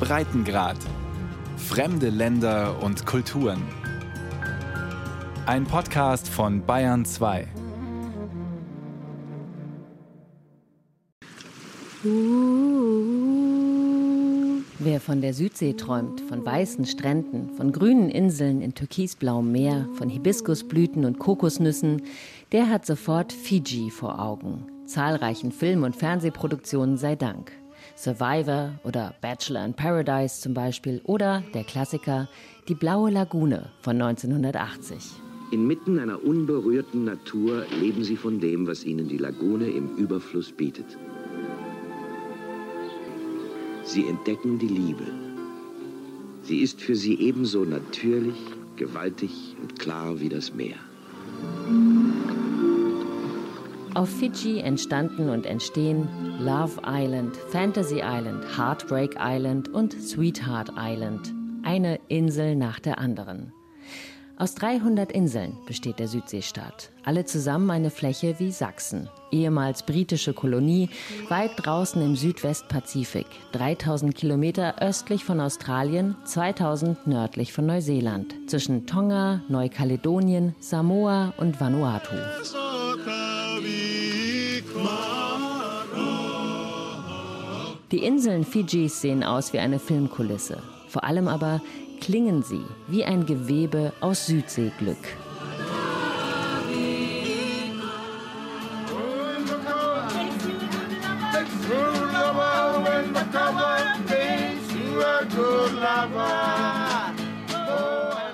Breitengrad. Fremde Länder und Kulturen. Ein Podcast von Bayern 2. Wer von der Südsee träumt, von weißen Stränden, von grünen Inseln in türkisblauem Meer, von Hibiskusblüten und Kokosnüssen, der hat sofort Fiji vor Augen. Zahlreichen Film- und Fernsehproduktionen sei Dank. Survivor oder Bachelor in Paradise zum Beispiel oder der Klassiker Die blaue Lagune von 1980. Inmitten einer unberührten Natur leben sie von dem, was ihnen die Lagune im Überfluss bietet. Sie entdecken die Liebe. Sie ist für sie ebenso natürlich, gewaltig und klar wie das Meer. Auf Fidschi entstanden und entstehen Love Island, Fantasy Island, Heartbreak Island und Sweetheart Island. Eine Insel nach der anderen. Aus 300 Inseln besteht der Südseestaat. Alle zusammen eine Fläche wie Sachsen. Ehemals britische Kolonie, weit draußen im Südwestpazifik. 3000 Kilometer östlich von Australien, 2000 nördlich von Neuseeland. Zwischen Tonga, Neukaledonien, Samoa und Vanuatu. Die Inseln Fidschis sehen aus wie eine Filmkulisse. Vor allem aber klingen sie wie ein Gewebe aus Südseeglück.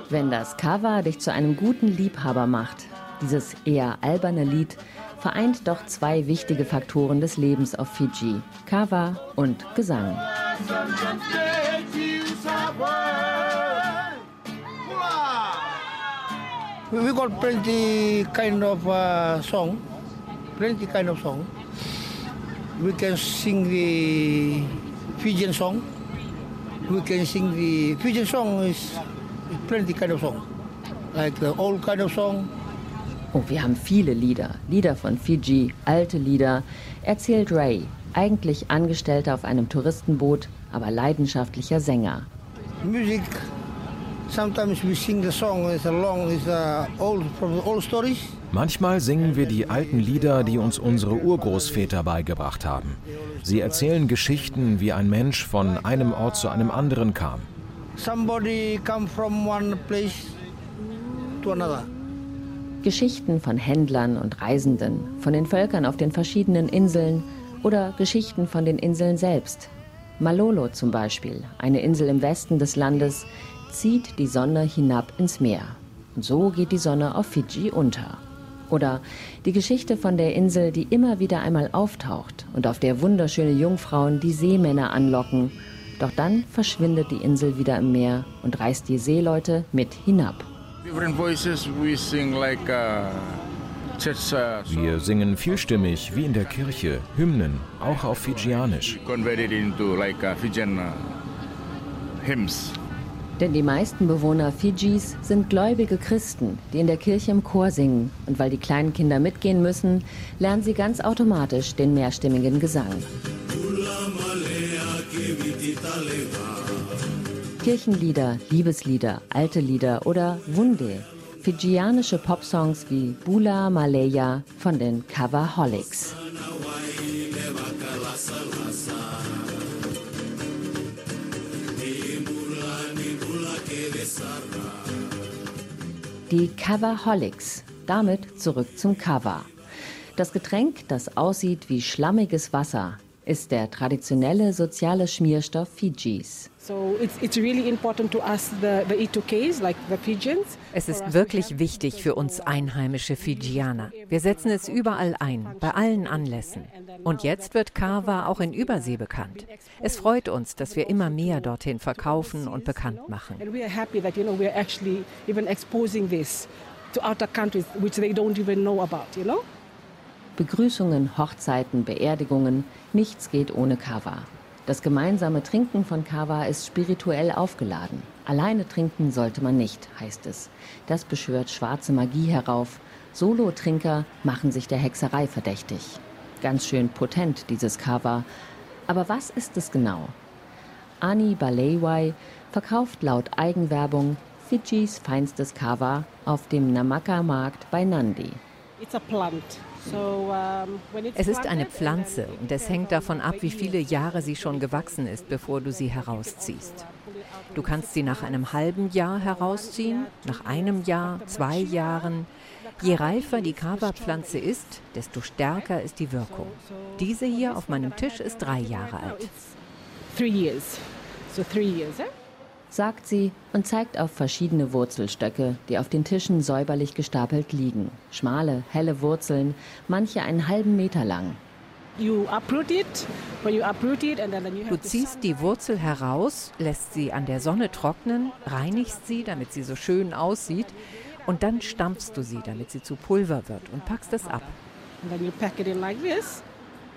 Wenn das Cover dich zu einem guten Liebhaber macht, dieses eher alberne Lied vereint doch zwei wichtige Faktoren des Lebens auf Fiji: Kava und Gesang. We got plenty kind of uh, song, plenty kind of song. We can sing the Fijian song. We can sing the Fijian song is plenty kind of song, like the old kind of song. Oh, wir haben viele Lieder. Lieder von Fiji, alte Lieder. Erzählt Ray, eigentlich Angestellter auf einem Touristenboot, aber leidenschaftlicher Sänger. Music, sometimes we sing the song, it's a long, it's a old, from the old stories. Manchmal singen wir die alten Lieder, die uns unsere Urgroßväter beigebracht haben. Sie erzählen Geschichten, wie ein Mensch von einem Ort zu einem anderen kam. Somebody come from one place to another. Geschichten von Händlern und Reisenden, von den Völkern auf den verschiedenen Inseln oder Geschichten von den Inseln selbst. Malolo zum Beispiel, eine Insel im Westen des Landes, zieht die Sonne hinab ins Meer. Und so geht die Sonne auf Fidschi unter. Oder die Geschichte von der Insel, die immer wieder einmal auftaucht und auf der wunderschöne Jungfrauen die Seemänner anlocken. Doch dann verschwindet die Insel wieder im Meer und reißt die Seeleute mit hinab. Different voices, we sing like uh, church Wir singen vielstimmig, wie in der Kirche, Hymnen, auch auf Fidschianisch. converted into like uh, Fijian uh, hymns. Denn die meisten Bewohner Fidschis sind gläubige Christen, die in der Kirche im Chor singen. Und weil die kleinen Kinder mitgehen müssen, lernen sie ganz automatisch den mehrstimmigen Gesang. Kirchenlieder, Liebeslieder, alte Lieder oder Wunde. Fidschianische Popsongs wie Bula Malaya von den Coverholics. Die Coverholics. Damit zurück zum Cover. Das Getränk, das aussieht wie schlammiges Wasser, ist der traditionelle soziale Schmierstoff Fidschis. So it's, it's really important to us, the, the E2Ks, like the Fijians. Es ist wirklich wichtig für uns einheimische Fijianer. Wir setzen es überall ein, bei allen Anlässen. Und jetzt wird Kava auch in Übersee bekannt. Es freut uns, dass wir immer mehr dorthin verkaufen und bekannt machen. And we are happy that, you know, we are actually even exposing this to other countries, which they don't even know about, you know? Begrüßungen, Hochzeiten, Beerdigungen, nichts geht ohne Kava. Das gemeinsame Trinken von Kava ist spirituell aufgeladen. Alleine trinken sollte man nicht, heißt es. Das beschwört schwarze Magie herauf. Solo-Trinker machen sich der Hexerei verdächtig. Ganz schön potent, dieses Kava. Aber was ist es genau? Ani Balewai verkauft laut Eigenwerbung Fidschis feinstes Kava auf dem Namaka-Markt bei Nandi. Es ist eine Pflanze und es hängt davon ab, wie viele Jahre sie schon gewachsen ist, bevor du sie herausziehst. Du kannst sie nach einem halben Jahr herausziehen, nach einem Jahr, zwei Jahren. Je reifer die Kava-Pflanze ist, desto stärker ist die Wirkung. Diese hier auf meinem Tisch ist drei Jahre alt. Sagt sie und zeigt auf verschiedene Wurzelstöcke, die auf den Tischen säuberlich gestapelt liegen. Schmale, helle Wurzeln, manche einen halben Meter lang. Du ziehst die Wurzel heraus, lässt sie an der Sonne trocknen, reinigst sie, damit sie so schön aussieht, und dann stampfst du sie, damit sie zu Pulver wird und packst es ab.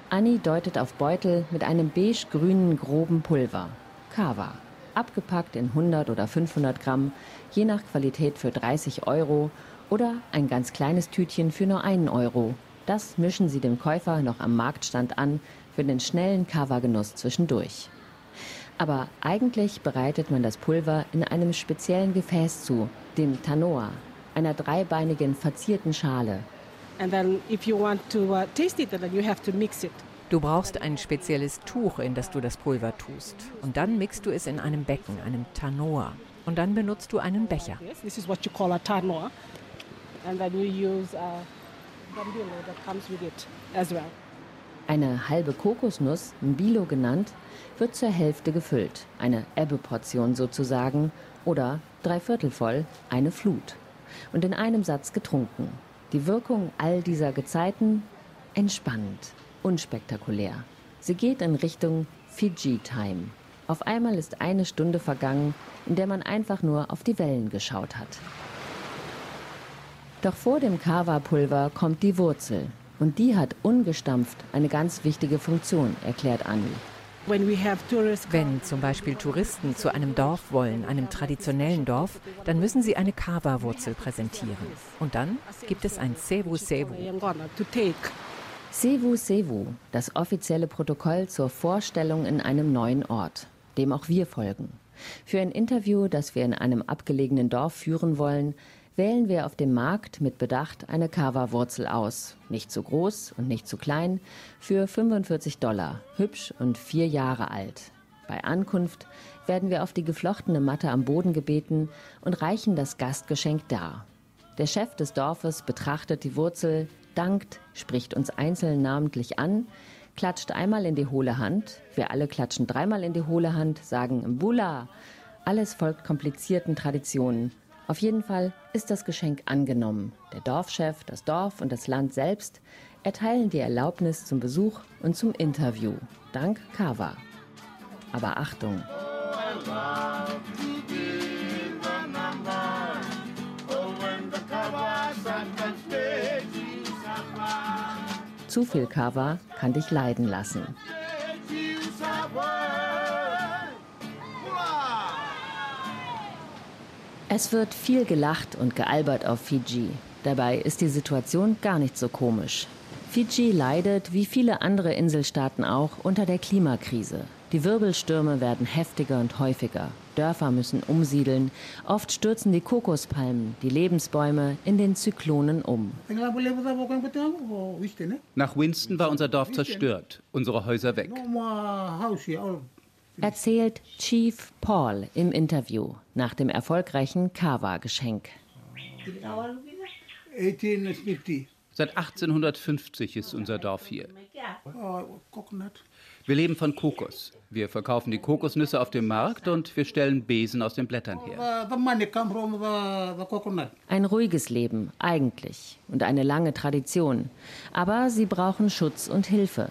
Annie deutet auf Beutel mit einem beige-grünen groben Pulver. Kava. Abgepackt in 100 oder 500 Gramm, je nach Qualität für 30 Euro oder ein ganz kleines Tütchen für nur einen Euro. Das mischen sie dem Käufer noch am Marktstand an für den schnellen Kava-Genuss zwischendurch. Aber eigentlich bereitet man das Pulver in einem speziellen Gefäß zu, dem Tanoa, einer dreibeinigen verzierten Schale. Du brauchst ein spezielles Tuch, in das du das Pulver tust. Und dann mixt du es in einem Becken, einem Tanoa. Und dann benutzt du einen Becher. This is what you call a tanoa. And then you use a Eine halbe Kokosnuss, Mbilo genannt, wird zur Hälfte gefüllt, eine Ebbe-Portion sozusagen, oder dreiviertel voll, eine Flut und in einem Satz getrunken. Die Wirkung all dieser Gezeiten entspannend, unspektakulär. Sie geht in Richtung Fiji-Time. Auf einmal ist eine Stunde vergangen, in der man einfach nur auf die Wellen geschaut hat. Doch vor dem Kava-Pulver kommt die Wurzel. Und die hat ungestampft eine ganz wichtige Funktion, erklärt Anni. Wenn zum Beispiel Touristen zu einem Dorf wollen, einem traditionellen Dorf, dann müssen sie eine Kava-Wurzel präsentieren. Und dann gibt es ein Sevu Sevu. Sevu Sevu, das offizielle Protokoll zur Vorstellung in einem neuen Ort, dem auch wir folgen. Für ein Interview, das wir in einem abgelegenen Dorf führen wollen, wählen wir auf dem Markt mit Bedacht eine Kava-Wurzel aus. Nicht zu groß und nicht zu klein, für 45 Dollar, hübsch und vier Jahre alt. Bei Ankunft werden wir auf die geflochtene Matte am Boden gebeten und reichen das Gastgeschenk dar. Der Chef des Dorfes betrachtet die Wurzel, dankt, spricht uns einzeln namentlich an, klatscht einmal in die hohle Hand, wir alle klatschen dreimal in die hohle Hand, sagen Mbula. Alles folgt komplizierten Traditionen auf jeden Fall ist das Geschenk angenommen. Der Dorfchef, das Dorf und das Land selbst erteilen die Erlaubnis zum Besuch und zum Interview. Dank Kava. Aber Achtung! Zu viel Kava kann dich leiden lassen. Es wird viel gelacht und gealbert auf Fiji. Dabei ist die Situation gar nicht so komisch. Fiji leidet, wie viele andere Inselstaaten auch, unter der Klimakrise. Die Wirbelstürme werden heftiger und häufiger. Dörfer müssen umsiedeln. Oft stürzen die Kokospalmen, die Lebensbäume, in den Zyklonen um. Nach Winston war unser Dorf zerstört, unsere Häuser weg erzählt Chief Paul im Interview nach dem erfolgreichen Kawa-Geschenk. Seit 1850 ist unser Dorf hier. Wir leben von Kokos. Wir verkaufen die Kokosnüsse auf dem Markt und wir stellen Besen aus den Blättern her. Ein ruhiges Leben, eigentlich, und eine lange Tradition. Aber sie brauchen Schutz und Hilfe.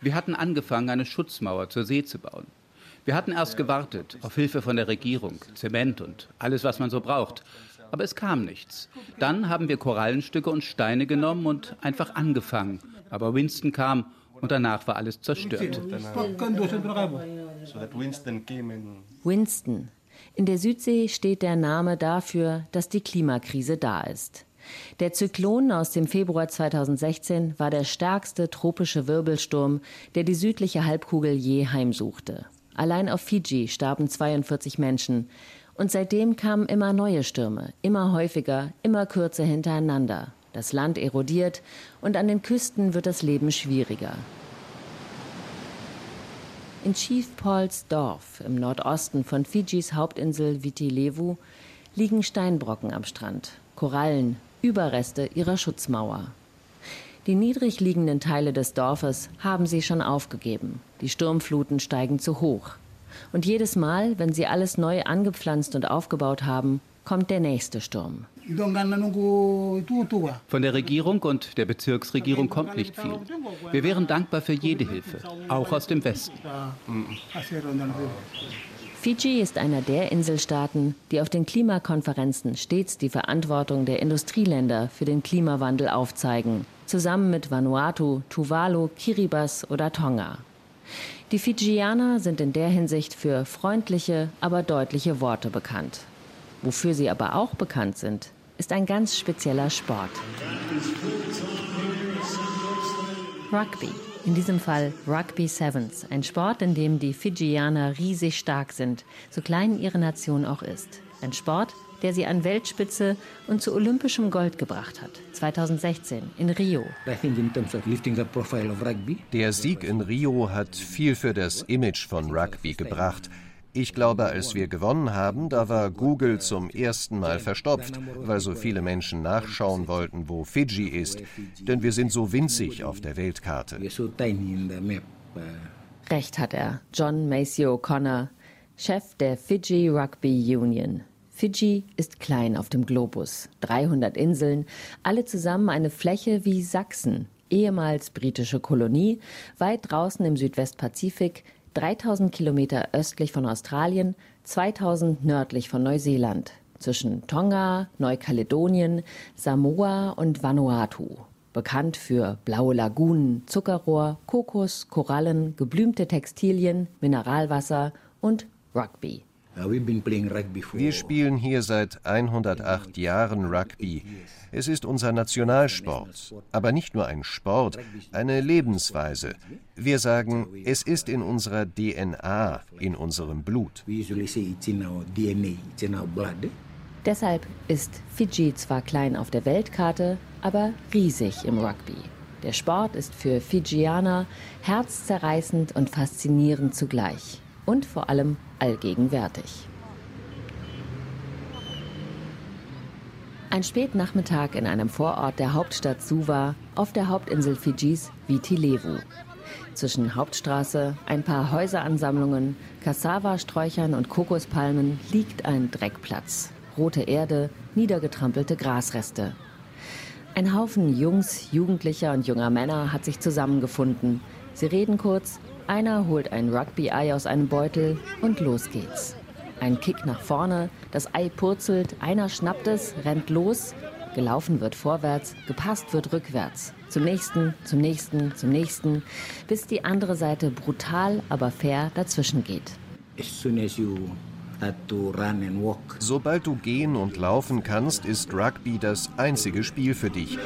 Wir hatten angefangen, eine Schutzmauer zur See zu bauen. Wir hatten erst gewartet auf Hilfe von der Regierung, Zement und alles, was man so braucht. Aber es kam nichts. Dann haben wir Korallenstücke und Steine genommen und einfach angefangen. Aber Winston kam und danach war alles zerstört. Winston. In der Südsee steht der Name dafür, dass die Klimakrise da ist. Der Zyklon aus dem Februar 2016 war der stärkste tropische Wirbelsturm, der die südliche Halbkugel je heimsuchte. Allein auf Fiji starben 42 Menschen. Und seitdem kamen immer neue Stürme, immer häufiger, immer kürzer hintereinander. Das Land erodiert und an den Küsten wird das Leben schwieriger. In Chief Pauls Dorf im Nordosten von Fidschis Hauptinsel Viti Levu liegen Steinbrocken am Strand, Korallen, Überreste ihrer Schutzmauer. Die niedrig liegenden Teile des Dorfes haben sie schon aufgegeben. Die Sturmfluten steigen zu hoch. Und jedes Mal, wenn sie alles neu angepflanzt und aufgebaut haben, kommt der nächste Sturm. Von der Regierung und der Bezirksregierung kommt nicht viel. Wir wären dankbar für jede Hilfe, auch aus dem Westen. Fiji ist einer der Inselstaaten, die auf den Klimakonferenzen stets die Verantwortung der Industrieländer für den Klimawandel aufzeigen, zusammen mit Vanuatu, Tuvalu, Kiribati oder Tonga. Die Fijianer sind in der Hinsicht für freundliche, aber deutliche Worte bekannt. Wofür sie aber auch bekannt sind, ist ein ganz spezieller Sport. Rugby. In diesem Fall Rugby Sevens, ein Sport, in dem die Fijianer riesig stark sind, so klein ihre Nation auch ist. Ein Sport, der sie an Weltspitze und zu olympischem Gold gebracht hat. 2016 in Rio. Der Sieg in Rio hat viel für das Image von Rugby gebracht. Ich glaube, als wir gewonnen haben, da war Google zum ersten Mal verstopft, weil so viele Menschen nachschauen wollten, wo Fiji ist. Denn wir sind so winzig auf der Weltkarte. Recht hat er. John Macy O'Connor, Chef der Fiji Rugby Union. Fiji ist klein auf dem Globus. 300 Inseln, alle zusammen eine Fläche wie Sachsen, ehemals britische Kolonie, weit draußen im Südwestpazifik, 3000 Kilometer östlich von Australien, 2000 nördlich von Neuseeland, zwischen Tonga, Neukaledonien, Samoa und Vanuatu. Bekannt für blaue Lagunen, Zuckerrohr, Kokos, Korallen, geblümte Textilien, Mineralwasser und Rugby. Wir spielen hier seit 108 Jahren Rugby. Es ist unser Nationalsport, aber nicht nur ein Sport, eine Lebensweise. Wir sagen, es ist in unserer DNA, in unserem Blut. Deshalb ist Fiji zwar klein auf der Weltkarte, aber riesig im Rugby. Der Sport ist für Fijianer herzzerreißend und faszinierend zugleich und vor allem allgegenwärtig. Ein Spätnachmittag in einem Vorort der Hauptstadt Suva auf der Hauptinsel Fidschis Viti. Zwischen Hauptstraße, ein paar Häuseransammlungen, Cassava-Sträuchern und Kokospalmen liegt ein Dreckplatz. Rote Erde, niedergetrampelte Grasreste. Ein Haufen Jungs, Jugendlicher und junger Männer hat sich zusammengefunden. Sie reden kurz, einer holt ein Rugby-Ei aus einem Beutel und los geht's. Ein Kick nach vorne, das Ei purzelt, einer schnappt es, rennt los, gelaufen wird vorwärts, gepasst wird rückwärts. Zum nächsten, zum nächsten, zum nächsten, bis die andere Seite brutal, aber fair dazwischen geht. Sobald du gehen und laufen kannst, ist Rugby das einzige Spiel für dich.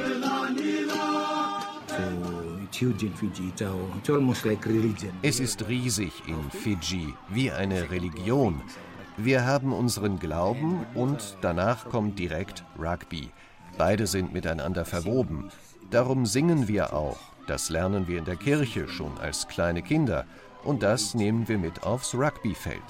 Es ist riesig in Fiji, wie eine Religion. Wir haben unseren Glauben und danach kommt direkt Rugby. Beide sind miteinander verwoben. Darum singen wir auch. Das lernen wir in der Kirche schon als kleine Kinder. Und das nehmen wir mit aufs Rugbyfeld.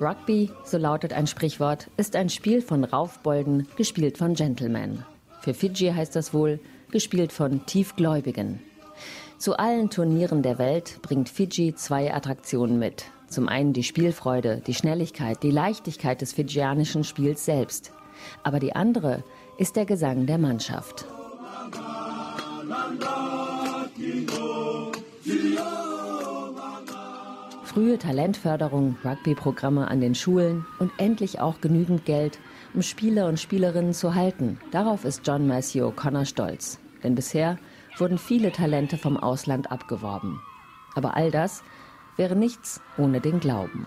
Rugby, so lautet ein Sprichwort, ist ein Spiel von Raufbolden, gespielt von Gentlemen. Für Fiji heißt das wohl, gespielt von Tiefgläubigen. Zu allen Turnieren der Welt bringt Fiji zwei Attraktionen mit. Zum einen die Spielfreude, die Schnelligkeit, die Leichtigkeit des fijianischen Spiels selbst. Aber die andere ist der Gesang der Mannschaft. Frühe Talentförderung, Rugby-Programme an den Schulen und endlich auch genügend Geld, um Spieler und Spielerinnen zu halten. Darauf ist John Matthew O'Connor stolz. Denn bisher wurden viele Talente vom Ausland abgeworben. Aber all das wäre nichts ohne den Glauben.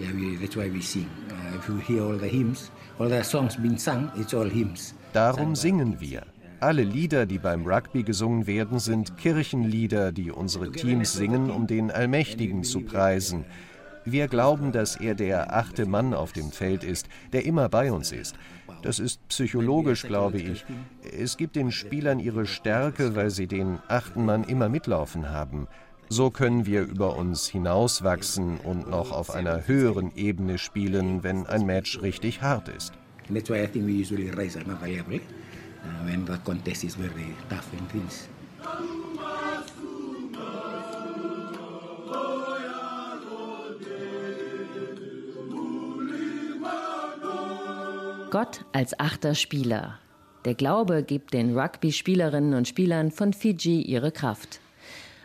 Yeah, we, that's why we sing. Uh, if you hear all the hymns, all the songs being sung, it's all hymns. Darum singen wir. Alle Lieder, die beim Rugby gesungen werden, sind Kirchenlieder, die unsere Teams singen, um den Allmächtigen zu preisen. Wir glauben, dass er der achte Mann auf dem Feld ist, der immer bei uns ist. Das ist psychologisch, glaube ich. Es gibt den Spielern ihre Stärke, weil sie den achten Mann immer mitlaufen haben. So können wir über uns hinauswachsen und noch auf einer höheren Ebene spielen, wenn ein Match richtig hart ist. That's why I think we usually raise our variable uh, when the contest is very tough and things. Gott als achter Spieler. Der Glaube gibt den Rugby-Spielerinnen und Spielern von Fiji ihre Kraft.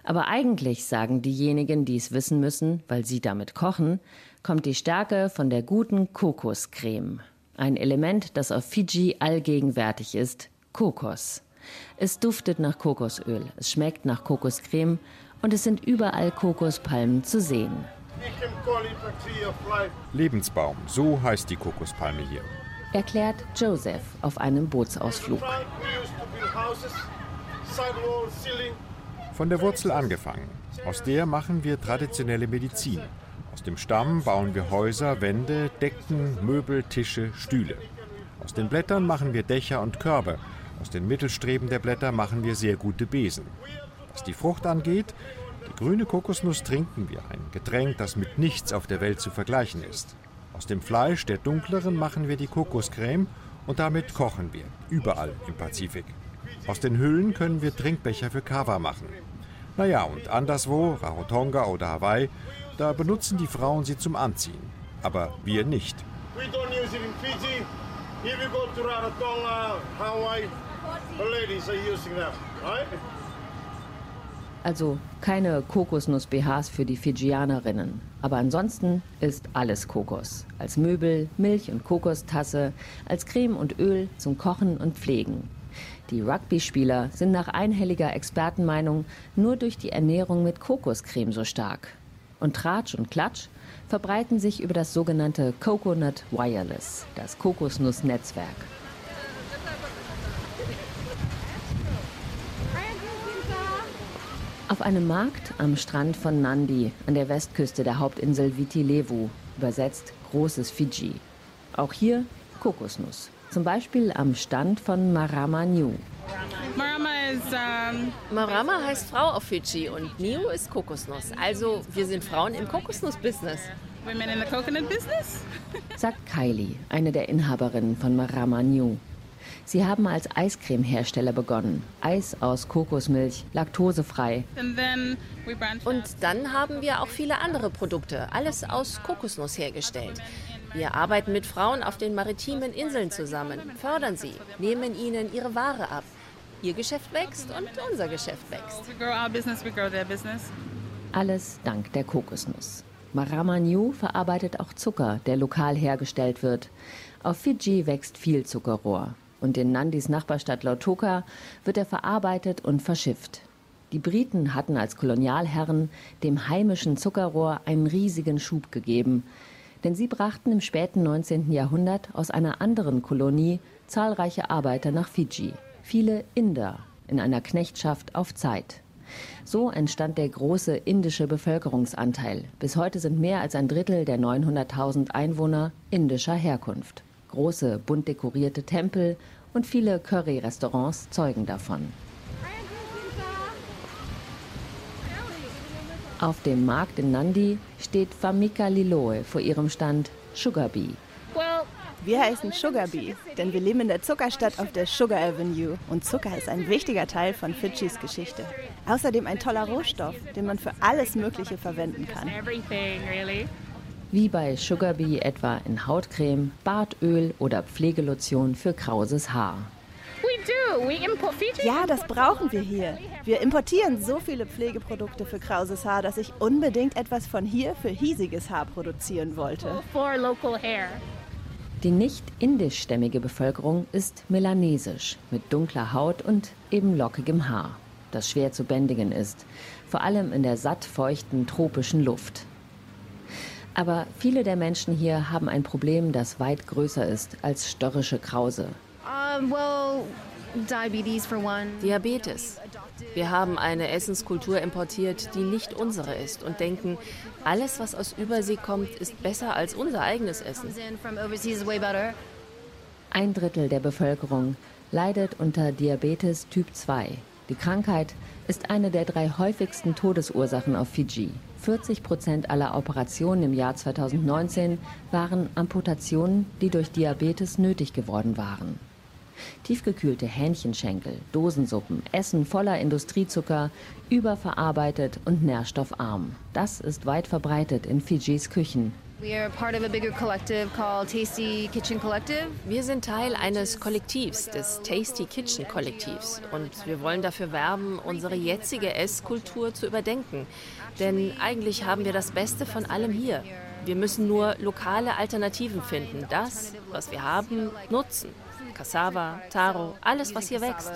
Aber eigentlich sagen diejenigen, die es wissen müssen, weil sie damit kochen, kommt die Stärke von der guten Kokoscreme. Ein Element, das auf Fiji allgegenwärtig ist, Kokos. Es duftet nach Kokosöl, es schmeckt nach Kokoscreme und es sind überall Kokospalmen zu sehen. Lebensbaum, so heißt die Kokospalme hier. Erklärt Joseph auf einem Bootsausflug. Von der Wurzel angefangen. Aus der machen wir traditionelle Medizin. Aus dem Stamm bauen wir Häuser, Wände, Decken, Möbel, Tische, Stühle. Aus den Blättern machen wir Dächer und Körbe. Aus den Mittelstreben der Blätter machen wir sehr gute Besen. Was die Frucht angeht, die grüne Kokosnuss trinken wir, ein Getränk, das mit nichts auf der Welt zu vergleichen ist. Aus dem Fleisch der dunkleren machen wir die Kokoscreme und damit kochen wir, überall im Pazifik. Aus den Hüllen können wir Trinkbecher für Kava machen. Naja, und anderswo, Rarotonga oder Hawaii, da benutzen die Frauen sie zum Anziehen. Aber wir nicht. We don't use it in Fiji. If you go to Rarotonga, Hawaii, the ladies are using them, right? Also keine Kokosnuss-BHs für die Fijianerinnen. Aber ansonsten ist alles Kokos. Als Möbel, Milch und Kokostasse, als Creme und Öl zum Kochen und Pflegen. Die Rugby-Spieler sind nach einhelliger Expertenmeinung nur durch die Ernährung mit Kokoscreme so stark. Und Tratsch und Klatsch verbreiten sich über das sogenannte Coconut Wireless, das Kokosnussnetzwerk. Auf einem Markt am Strand von Nandi an der Westküste der Hauptinsel Viti Levu, übersetzt großes Fiji. Auch hier Kokosnuss. Zum Beispiel am Stand von Marama New. Marama, is, um Marama heißt Frau auf Fidschi und Niu ist Kokosnuss. Also wir sind Frauen im Kokosnuss-Business. women in the coconut business. sagt Kylie, eine der Inhaberinnen von Marama New. Sie haben als Eiscremehersteller begonnen. Eis aus Kokosmilch, laktosefrei. Und dann haben wir auch viele andere Produkte, alles aus Kokosnuss hergestellt. Wir arbeiten mit Frauen auf den maritimen Inseln zusammen, fördern sie, nehmen ihnen ihre Ware ab. Ihr Geschäft wächst und unser Geschäft wächst. Alles dank der Kokosnuss. Marama New verarbeitet auch Zucker, der lokal hergestellt wird. Auf Fidschi wächst viel Zuckerrohr. Und in Nandis Nachbarstadt Lautoka wird er verarbeitet und verschifft. Die Briten hatten als Kolonialherren dem heimischen Zuckerrohr einen riesigen Schub gegeben. Denn sie brachten im späten 19. Jahrhundert aus einer anderen Kolonie zahlreiche Arbeiter nach Fidschi. Viele Inder in einer Knechtschaft auf Zeit. So entstand der große indische Bevölkerungsanteil. Bis heute sind mehr als ein Drittel der 900.000 Einwohner indischer Herkunft. Große, bunt dekorierte Tempel und viele Curry-Restaurants zeugen davon. Auf dem Markt in Nandi steht Famika Liloe vor ihrem Stand Sugar Bee. Wir heißen Sugar Bee, denn wir leben in der Zuckerstadt auf der Sugar Avenue. Und Zucker ist ein wichtiger Teil von Fidschis Geschichte. Außerdem ein toller Rohstoff, den man für alles Mögliche verwenden kann. Everything, really. Wie bei Sugar Bee etwa in Hautcreme, Bartöl oder Pflegelotion für krauses Haar. We do. We import Fiji. Ja, das brauchen wir hier. Wir importieren so viele Pflegeprodukte für krauses Haar, dass ich unbedingt etwas von hier für hiesiges Haar produzieren wollte. Die nicht indischstämmige Bevölkerung ist melanesisch, mit dunkler Haut und eben lockigem Haar. das schwer zu bändigen ist, vor allem in der satt feuchten tropischen Luft. Aber viele der Menschen hier haben ein Problem, das weit größer ist als störrische Krause. Um, well, diabetes for one. Diabetes. Wir haben eine Essenskultur importiert, die nicht unsere ist und denken, alles, was aus Übersee kommt, ist besser als unser eigenes Essen. Ein Drittel der Bevölkerung leidet unter Diabetes Typ 2. Die Krankheit ist eine der drei häufigsten Todesursachen auf Fiji. 40 Prozent aller Operationen im Jahr 2019 waren Amputationen, die durch Diabetes nötig geworden waren. Tiefgekühlte Hähnchenschenkel, Dosensuppen, Essen voller Industriezucker, überverarbeitet und nährstoffarm. Das ist weit verbreitet in Fijis Küchen. Wir sind Teil eines Kollektivs, des Tasty Kitchen Kollektivs. Und wir wollen dafür werben, unsere jetzige Esskultur zu überdenken. Denn eigentlich haben wir das Beste von allem hier. Wir müssen nur lokale Alternativen finden, das, was wir haben, nutzen. Cassava, Taro, alles, was hier wächst.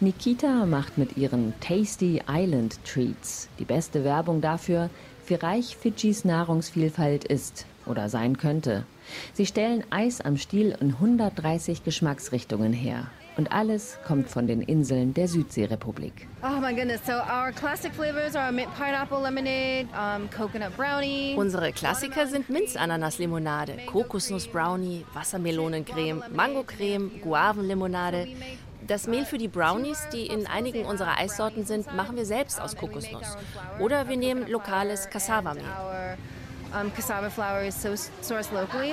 Nikita macht mit ihren Tasty Island Treats die beste Werbung dafür, wie reich Fidschis Nahrungsvielfalt ist oder sein könnte. Sie stellen Eis am Stiel in 130 Geschmacksrichtungen her. Und alles kommt von den Inseln der Südseerepublik. Oh my goodness, so our classic flavors are mint pineapple lemonade, um, coconut brownie. Unsere Klassiker sind Minzananas-Limonade, Kokosnuss-Brownie, Wassermelonencreme, Mangocreme, Guavenlimonade. Das Mehl für die Brownies, die in einigen unserer Eissorten sind, machen wir selbst aus Kokosnuss. Oder wir nehmen lokales Cassava-Mehl. Um, cassava flour is so sourced locally.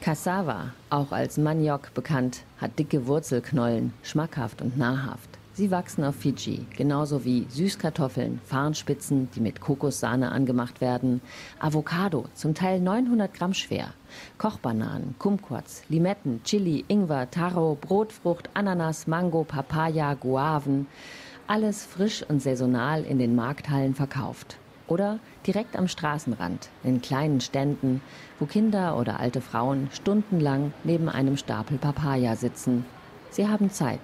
Cassava, auch als Maniok bekannt, hat dicke Wurzelknollen, schmackhaft und nahrhaft. Sie wachsen auf Fiji, genauso wie Süßkartoffeln, Farnspitzen, die mit Kokossahne angemacht werden, Avocado, zum Teil 900 Gramm schwer, Kochbananen, Kumquats, Limetten, Chili, Ingwer, Taro, Brotfrucht, Ananas, Mango, Papaya, Guaven, alles frisch und saisonal in den Markthallen verkauft oder direkt am Straßenrand, in kleinen Ständen, wo Kinder oder alte Frauen stundenlang neben einem Stapel Papaya sitzen. Sie haben Zeit,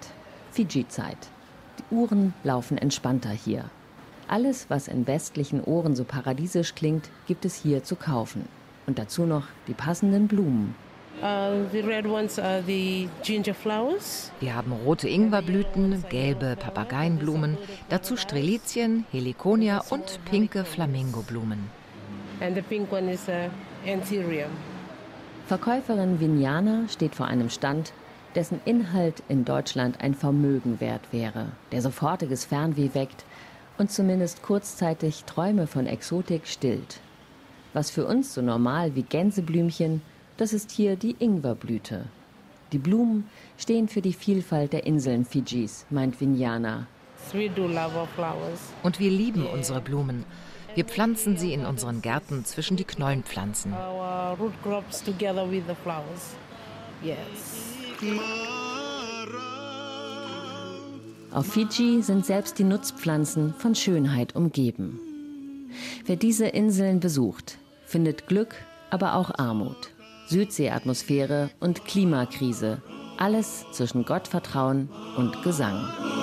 Fiji-Zeit. Die Uhren laufen entspannter hier. Alles, was in westlichen Ohren so paradiesisch klingt, gibt es hier zu kaufen. Und dazu noch die passenden Blumen. Uh, Wir haben rote Ingwerblüten, gelbe Papageienblumen, dazu Strelizien, Heliconia und pinke Flamingoblumen. Verkäuferin Vignana steht vor einem Stand, dessen Inhalt in Deutschland ein Vermögen wert wäre, der sofortiges Fernweh weckt und zumindest kurzzeitig Träume von Exotik stillt. Was für uns so normal wie Gänseblümchen das ist hier die Ingwerblüte. Die Blumen stehen für die Vielfalt der Inseln Fijis, meint Vinyana. Und wir lieben unsere Blumen. Wir pflanzen sie in unseren Gärten zwischen die Knollenpflanzen. Auf Fiji sind selbst die Nutzpflanzen von Schönheit umgeben. Wer diese Inseln besucht, findet Glück, aber auch Armut. Südseeatmosphäre und Klimakrise. Alles zwischen Gottvertrauen und Gesang.